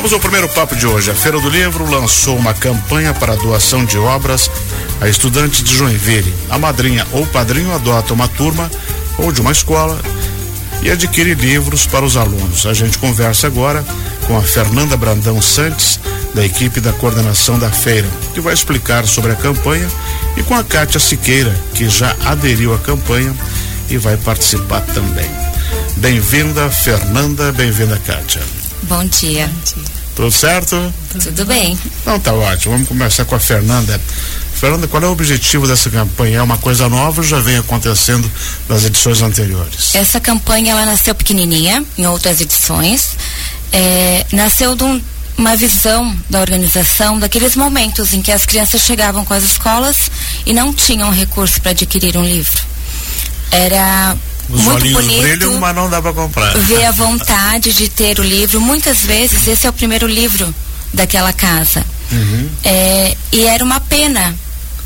Vamos ao primeiro papo de hoje. A Feira do Livro lançou uma campanha para doação de obras a estudantes de Joinville. A madrinha ou padrinho adota uma turma ou de uma escola e adquire livros para os alunos. A gente conversa agora com a Fernanda Brandão Santos, da equipe da coordenação da feira, que vai explicar sobre a campanha, e com a Kátia Siqueira, que já aderiu à campanha e vai participar também. Bem-vinda, Fernanda, bem-vinda, Kátia. Bom dia. Bom dia. Tudo certo? Tudo bem. Então tá ótimo. Vamos começar com a Fernanda. Fernanda, qual é o objetivo dessa campanha? É uma coisa nova ou já vem acontecendo nas edições anteriores? Essa campanha ela nasceu pequenininha em outras edições. É, nasceu de um, uma visão da organização daqueles momentos em que as crianças chegavam com as escolas e não tinham recurso para adquirir um livro. Era os muito olhinhos bonito brilham, mas não dá para comprar. Ver a vontade de ter o livro. Muitas vezes esse é o primeiro livro daquela casa. Uhum. É, e era uma pena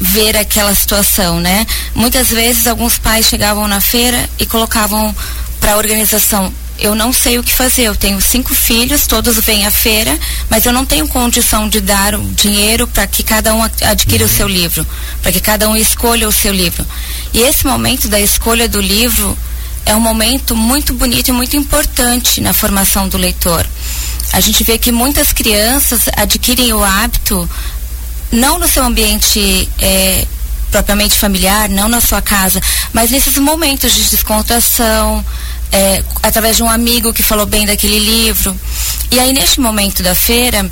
ver aquela situação, né? Muitas vezes alguns pais chegavam na feira e colocavam para a organização eu não sei o que fazer. Eu tenho cinco filhos, todos vêm à feira, mas eu não tenho condição de dar o dinheiro para que cada um adquira uhum. o seu livro, para que cada um escolha o seu livro. E esse momento da escolha do livro é um momento muito bonito e muito importante na formação do leitor. A gente vê que muitas crianças adquirem o hábito, não no seu ambiente é, propriamente familiar, não na sua casa, mas nesses momentos de descontração, é, através de um amigo que falou bem daquele livro. E aí, neste momento da feira,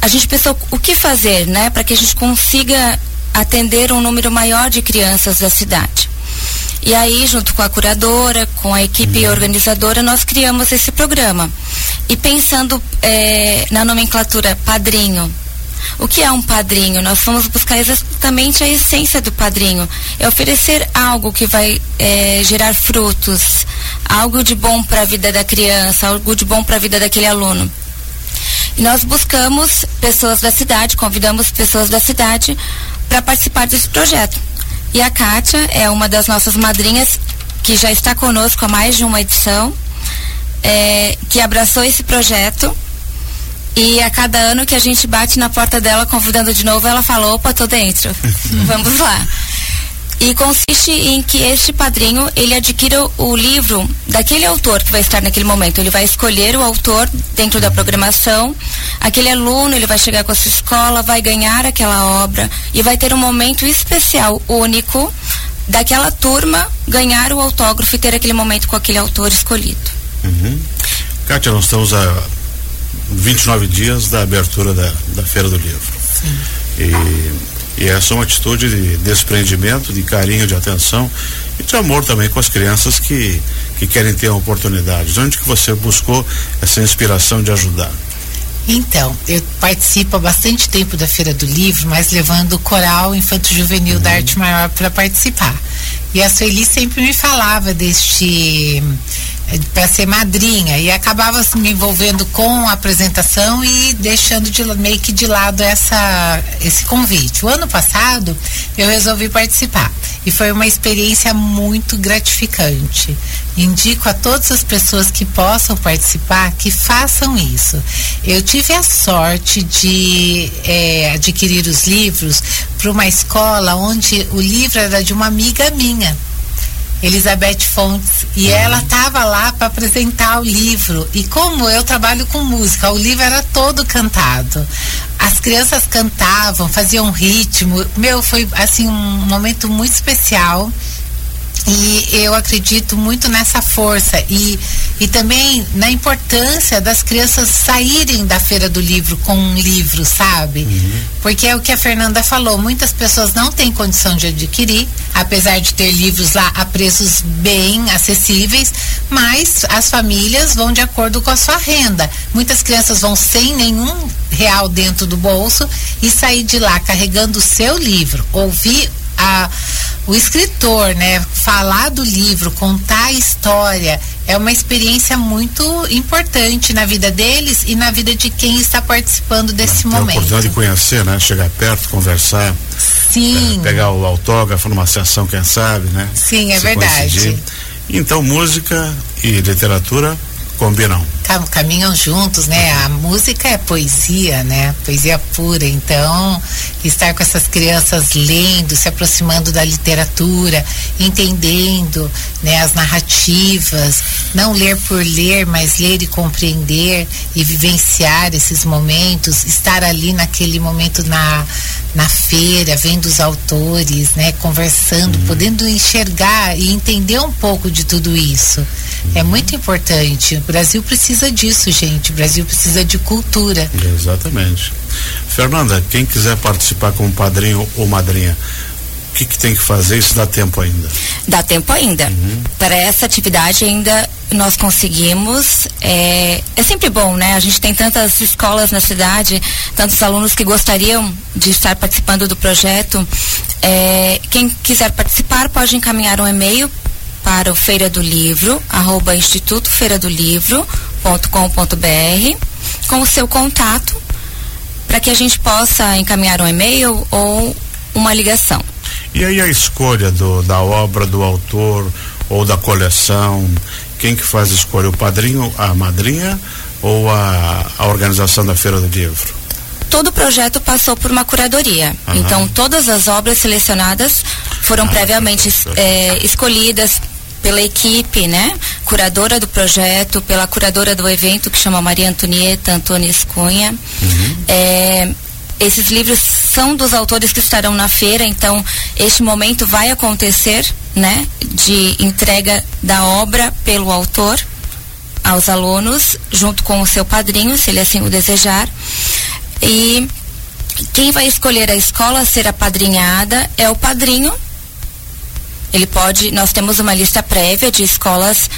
a gente pensou o que fazer, né, para que a gente consiga atender um número maior de crianças da cidade. E aí, junto com a curadora, com a equipe organizadora, nós criamos esse programa. E pensando é, na nomenclatura padrinho, o que é um padrinho? Nós fomos buscar exatamente a essência do padrinho. É oferecer algo que vai é, gerar frutos, algo de bom para a vida da criança, algo de bom para a vida daquele aluno. E nós buscamos pessoas da cidade, convidamos pessoas da cidade para participar desse projeto. E a Kátia é uma das nossas madrinhas que já está conosco há mais de uma edição, é, que abraçou esse projeto. E a cada ano que a gente bate na porta dela convidando de novo, ela fala: opa, tô dentro. Vamos lá. E consiste em que este padrinho ele adquira o livro daquele autor que vai estar naquele momento. Ele vai escolher o autor dentro da programação. Aquele aluno ele vai chegar com a sua escola, vai ganhar aquela obra e vai ter um momento especial, único, daquela turma ganhar o autógrafo e ter aquele momento com aquele autor escolhido. Uhum. Kátia, nós estamos a 29 dias da abertura da, da Feira do Livro. Sim. E e essa é uma atitude de desprendimento, de carinho, de atenção e de amor também com as crianças que, que querem ter oportunidades. Onde que você buscou essa inspiração de ajudar? Então, eu participo há bastante tempo da Feira do Livro, mas levando o coral infanto-juvenil uhum. da Arte Maior para participar. E a Sueli sempre me falava deste para ser madrinha e acabava me envolvendo com a apresentação e deixando de, meio que de lado essa, esse convite. O ano passado eu resolvi participar e foi uma experiência muito gratificante. Indico a todas as pessoas que possam participar que façam isso. Eu tive a sorte de é, adquirir os livros para uma escola onde o livro era de uma amiga minha Elizabeth Fontes, e uhum. ela estava lá para apresentar o livro. E como eu trabalho com música, o livro era todo cantado. As crianças cantavam, faziam ritmo. Meu, foi assim um momento muito especial. E eu acredito muito nessa força e, e também na importância das crianças saírem da feira do livro com um livro, sabe? Uhum. Porque é o que a Fernanda falou, muitas pessoas não têm condição de adquirir, apesar de ter livros lá a preços bem acessíveis, mas as famílias vão de acordo com a sua renda. Muitas crianças vão sem nenhum real dentro do bolso e sair de lá carregando o seu livro, ouvir a o escritor, né, falar do livro, contar a história, é uma experiência muito importante na vida deles e na vida de quem está participando desse Tem momento. a oportunidade de conhecer, né? Chegar perto, conversar. Sim. É, pegar o autógrafo numa sessão, quem sabe, né? Sim, é Se verdade. Coincidir. Então, música e literatura combinam. Caminham juntos, né? A música é poesia, né? Poesia pura. Então, estar com essas crianças lendo, se aproximando da literatura, entendendo, né, as narrativas, não ler por ler, mas ler e compreender e vivenciar esses momentos, estar ali naquele momento na na feira, vendo os autores, né, conversando, uhum. podendo enxergar e entender um pouco de tudo isso. Uhum. É muito importante. O Brasil precisa disso, gente. O Brasil precisa de cultura. Exatamente. Fernanda, quem quiser participar como padrinho ou madrinha, o que, que, tem que fazer? Isso dá tempo ainda? Dá tempo ainda. Uhum. Para essa atividade ainda nós conseguimos. É, é sempre bom, né? A gente tem tantas escolas na cidade, tantos alunos que gostariam de estar participando do projeto. É, quem quiser participar pode encaminhar um e-mail para o Feira do Livro, arroba Instituto Feira do Livro.com.br, com o seu contato, para que a gente possa encaminhar um e-mail ou uma ligação. E aí a escolha do, da obra do autor ou da coleção, quem que faz a escolha? O padrinho, a madrinha ou a, a organização da Feira do Livro? Todo o projeto passou por uma curadoria. Então, todas as obras selecionadas foram ah, previamente é, escolhidas pela equipe, né? Curadora do projeto, pela curadora do evento, que chama Maria Antonieta Antunes Cunha. Uhum. É, esses livros são dos autores que estarão na feira, então este momento vai acontecer, né, de entrega da obra pelo autor aos alunos, junto com o seu padrinho, se ele assim o desejar. E quem vai escolher a escola a ser apadrinhada é o padrinho. Ele pode, nós temos uma lista prévia de escolas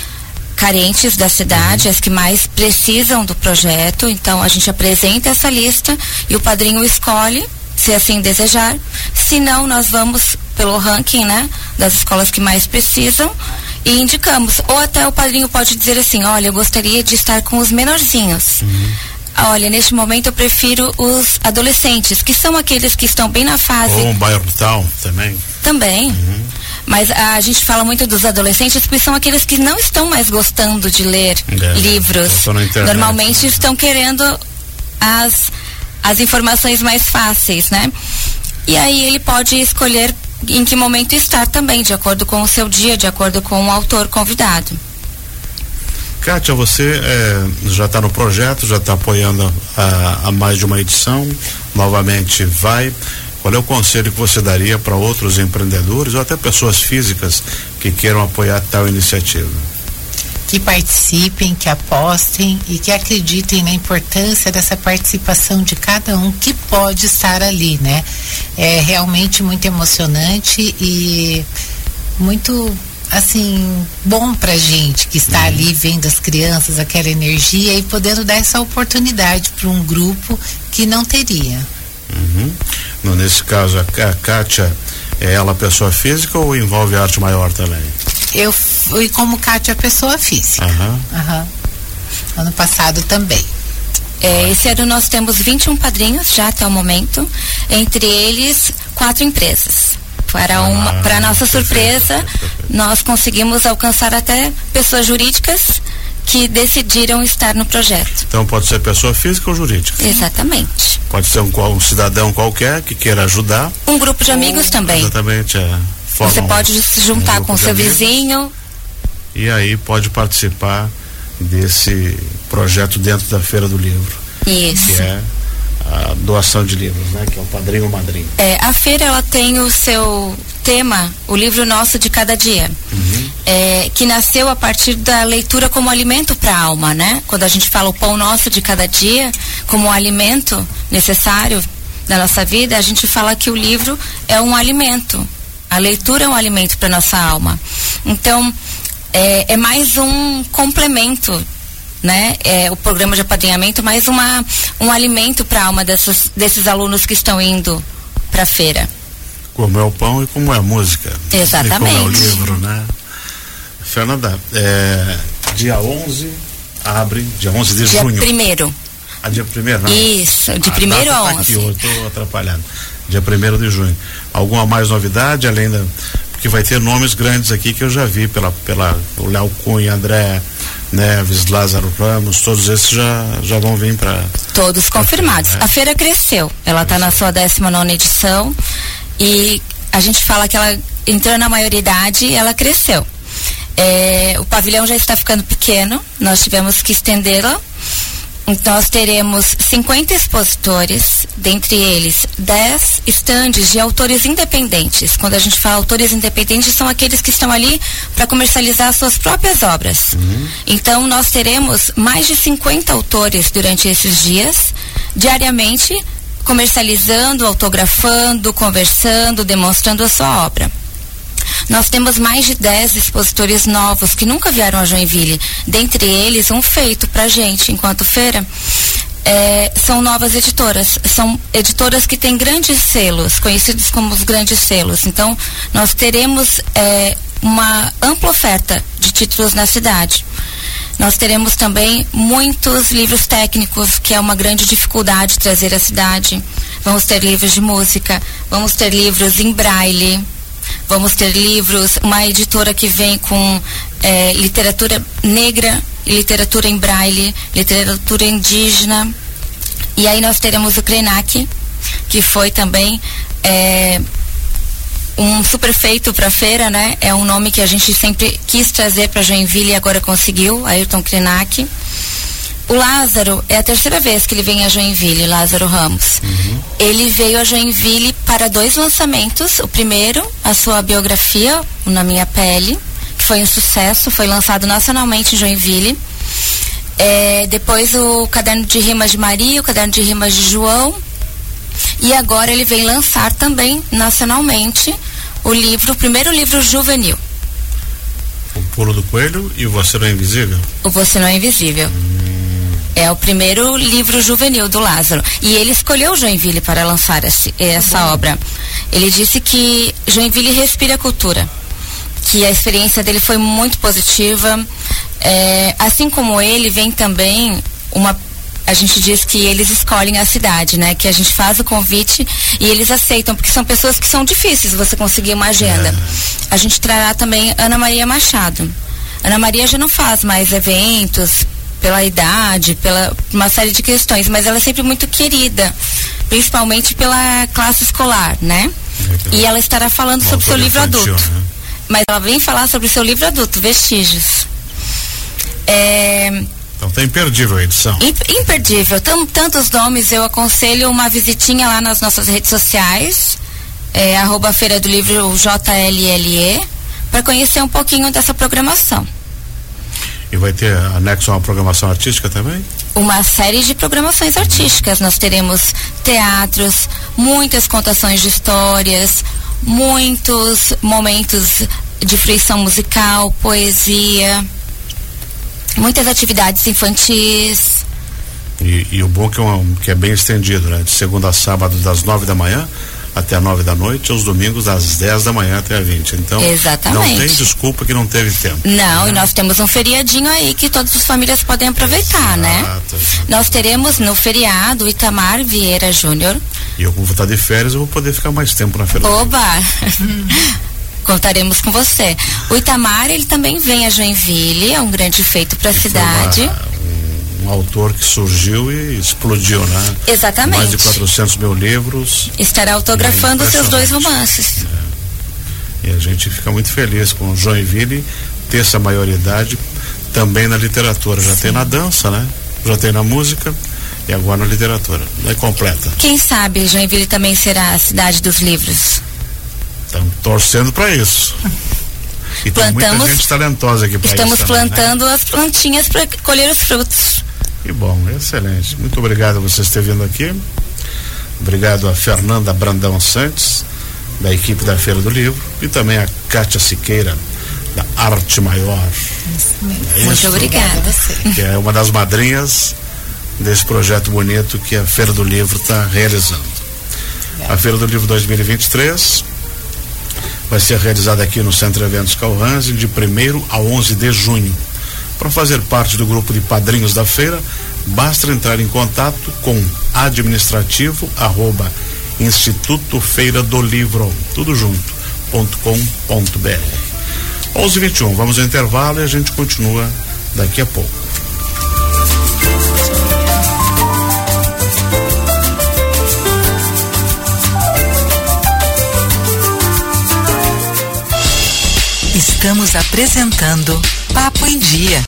carentes da cidade, as que mais precisam do projeto. Então a gente apresenta essa lista e o padrinho escolhe, se assim desejar. Se não, nós vamos pelo ranking, né, das escolas que mais precisam e indicamos. Ou até o padrinho pode dizer assim, olha, eu gostaria de estar com os menorzinhos. Uhum. Olha, neste momento eu prefiro os adolescentes, que são aqueles que estão bem na fase. Ou um bairro tal também. Também. Uhum. Mas a gente fala muito dos adolescentes porque são aqueles que não estão mais gostando de ler é, livros. Normalmente né? estão querendo as, as informações mais fáceis, né? E aí ele pode escolher em que momento estar também, de acordo com o seu dia, de acordo com o autor convidado. Kátia, você é, já está no projeto, já está apoiando a, a mais de uma edição, novamente vai. Qual é o conselho que você daria para outros empreendedores ou até pessoas físicas que queiram apoiar tal iniciativa? Que participem, que apostem e que acreditem na importância dessa participação de cada um que pode estar ali, né? É realmente muito emocionante e muito assim bom pra gente que está uhum. ali vendo as crianças aquela energia e podendo dar essa oportunidade para um grupo que não teria. Uhum. No, nesse caso, a, a Kátia é ela pessoa física ou envolve arte maior também? Eu fui como Kátia pessoa física. Uhum. Uhum. Ano passado também. É, esse ano nós temos 21 padrinhos já até o momento, entre eles quatro empresas. Para uma, ah, para nossa surpresa, nós conseguimos alcançar até pessoas jurídicas que decidiram estar no projeto. Então pode ser pessoa física ou jurídica? Exatamente. Pode ser um, um cidadão qualquer que queira ajudar. Um grupo de amigos também. Exatamente. É, Você pode se juntar um com seu amigos, vizinho. E aí pode participar desse projeto dentro da Feira do Livro. Isso. Que é a doação de livros, né? Que é o padrinho ou madrinho. É, a feira ela tem o seu tema, o livro nosso de cada dia, uhum. é, que nasceu a partir da leitura como alimento para a alma, né? Quando a gente fala o pão nosso de cada dia como um alimento necessário da nossa vida, a gente fala que o livro é um alimento. A leitura é um alimento para nossa alma. Então, é, é mais um complemento né, é, o programa de apadrinhamento, mais uma, um alimento para a alma dessas, desses alunos que estão indo para a feira. Como é o pão e como é a música. Exatamente. E como é o livro, né? Fernanda, é, dia 11 abre, dia 11 de dia junho. Dia primeiro. Ah, dia primeiro, não? Isso, de primeiro a 11. Tá aqui, eu estou atrapalhando. Dia primeiro de junho. Alguma mais novidade, além da. Porque vai ter nomes grandes aqui que eu já vi pela, pela o Léo Cunha, André Neves, Lázaro Ramos, todos esses já, já vão vir para. Todos confirmados. Né? A feira cresceu. Ela está na sua 19 edição e a gente fala que ela entrou na maioridade e ela cresceu. É, o pavilhão já está ficando pequeno, nós tivemos que estendê-la nós teremos 50 expositores, dentre eles 10 estandes de autores independentes. Quando a gente fala autores independentes, são aqueles que estão ali para comercializar suas próprias obras. Uhum. Então, nós teremos mais de 50 autores durante esses dias, diariamente, comercializando, autografando, conversando, demonstrando a sua obra. Nós temos mais de 10 expositores novos que nunca vieram a Joinville. Dentre eles, um feito para gente enquanto feira. É, são novas editoras. São editoras que têm grandes selos, conhecidos como os grandes selos. Então, nós teremos é, uma ampla oferta de títulos na cidade. Nós teremos também muitos livros técnicos, que é uma grande dificuldade trazer à cidade. Vamos ter livros de música, vamos ter livros em braille, Vamos ter livros, uma editora que vem com é, literatura negra, literatura em braille, literatura indígena. E aí nós teremos o Krenak, que foi também é, um superfeito para a feira, né? É um nome que a gente sempre quis trazer para Joinville e agora conseguiu, Ayrton Krenak. O Lázaro é a terceira vez que ele vem a Joinville, Lázaro Ramos. Uhum. Ele veio a Joinville para dois lançamentos. O primeiro, a sua biografia, o Na Minha Pele, que foi um sucesso, foi lançado nacionalmente em Joinville. É, depois o Caderno de Rimas de Maria, o Caderno de Rimas de João. E agora ele vem lançar também nacionalmente o livro, o primeiro livro juvenil. O Pulo do Coelho e o Você Não é Invisível? O Você Não é Invisível. Hum. É o primeiro livro juvenil do Lázaro. E ele escolheu Joinville para lançar esse, essa obra. Ele disse que Joinville respira cultura. Que a experiência dele foi muito positiva. É, assim como ele, vem também uma a gente diz que eles escolhem a cidade, né? Que a gente faz o convite e eles aceitam, porque são pessoas que são difíceis você conseguir uma agenda. É. A gente trará também Ana Maria Machado. Ana Maria já não faz mais eventos, pela idade, pela uma série de questões, mas ela é sempre muito querida, principalmente pela classe escolar, né? E ela estará falando sobre seu livro infantil, adulto. Né? Mas ela vem falar sobre seu livro adulto, Vestígios. É, então tá imperdível a edição. Imperdível. Tam, tantos nomes, eu aconselho uma visitinha lá nas nossas redes sociais, é, arroba Feira do Livro JLLE, para conhecer um pouquinho dessa programação. E vai ter anexo a uma programação artística também? Uma série de programações artísticas. Nós teremos teatros, muitas contações de histórias, muitos momentos de fruição musical, poesia, muitas atividades infantis. E, e o bom é que é, uma, que é bem estendido, né? De segunda a sábado, das nove da manhã até nove da noite, aos domingos das 10 da manhã até a 20. Então, Exatamente. não tem desculpa que não teve tempo. Não, né? e nós temos um feriadinho aí que todas as famílias podem aproveitar, né? Exato, né? Nós teremos no feriado Itamar Vieira Júnior. E eu, como vou estar de férias, eu vou poder ficar mais tempo na feira. Oba! Contaremos com você. O Itamar, ele também vem a Joinville, é um grande feito para a cidade. Uma, um autor que surgiu e explodiu, né? Exatamente. Mais de 400 mil livros. Estará autografando é seus dois romances. É. E a gente fica muito feliz com o Joinville ter essa maioridade também na literatura. Já Sim. tem na dança, né? Já tem na música e agora na literatura. É completa. Quem sabe Joinville também será a cidade dos livros? Estamos torcendo para isso. E Plantamos, tem muita gente talentosa aqui para Estamos isso também, né? plantando né? as plantinhas para colher os frutos. Que bom, excelente. Muito obrigado a vocês terem vindo aqui. Obrigado a Fernanda Brandão Santos, da equipe da Feira do Livro, e também a Kátia Siqueira, da Arte Maior. É Muito obrigada. Que é uma das madrinhas desse projeto bonito que a Feira do Livro está realizando. A Feira do Livro 2023 vai ser realizada aqui no Centro Eventos Calhanse de 1 a 11 de junho. Para fazer parte do grupo de padrinhos da feira, basta entrar em contato com administrativo arroba Instituto Feira do Livro, tudo junto, ponto com ponto br. 11 21 vamos ao intervalo e a gente continua daqui a pouco. Estamos apresentando Papo em Dia.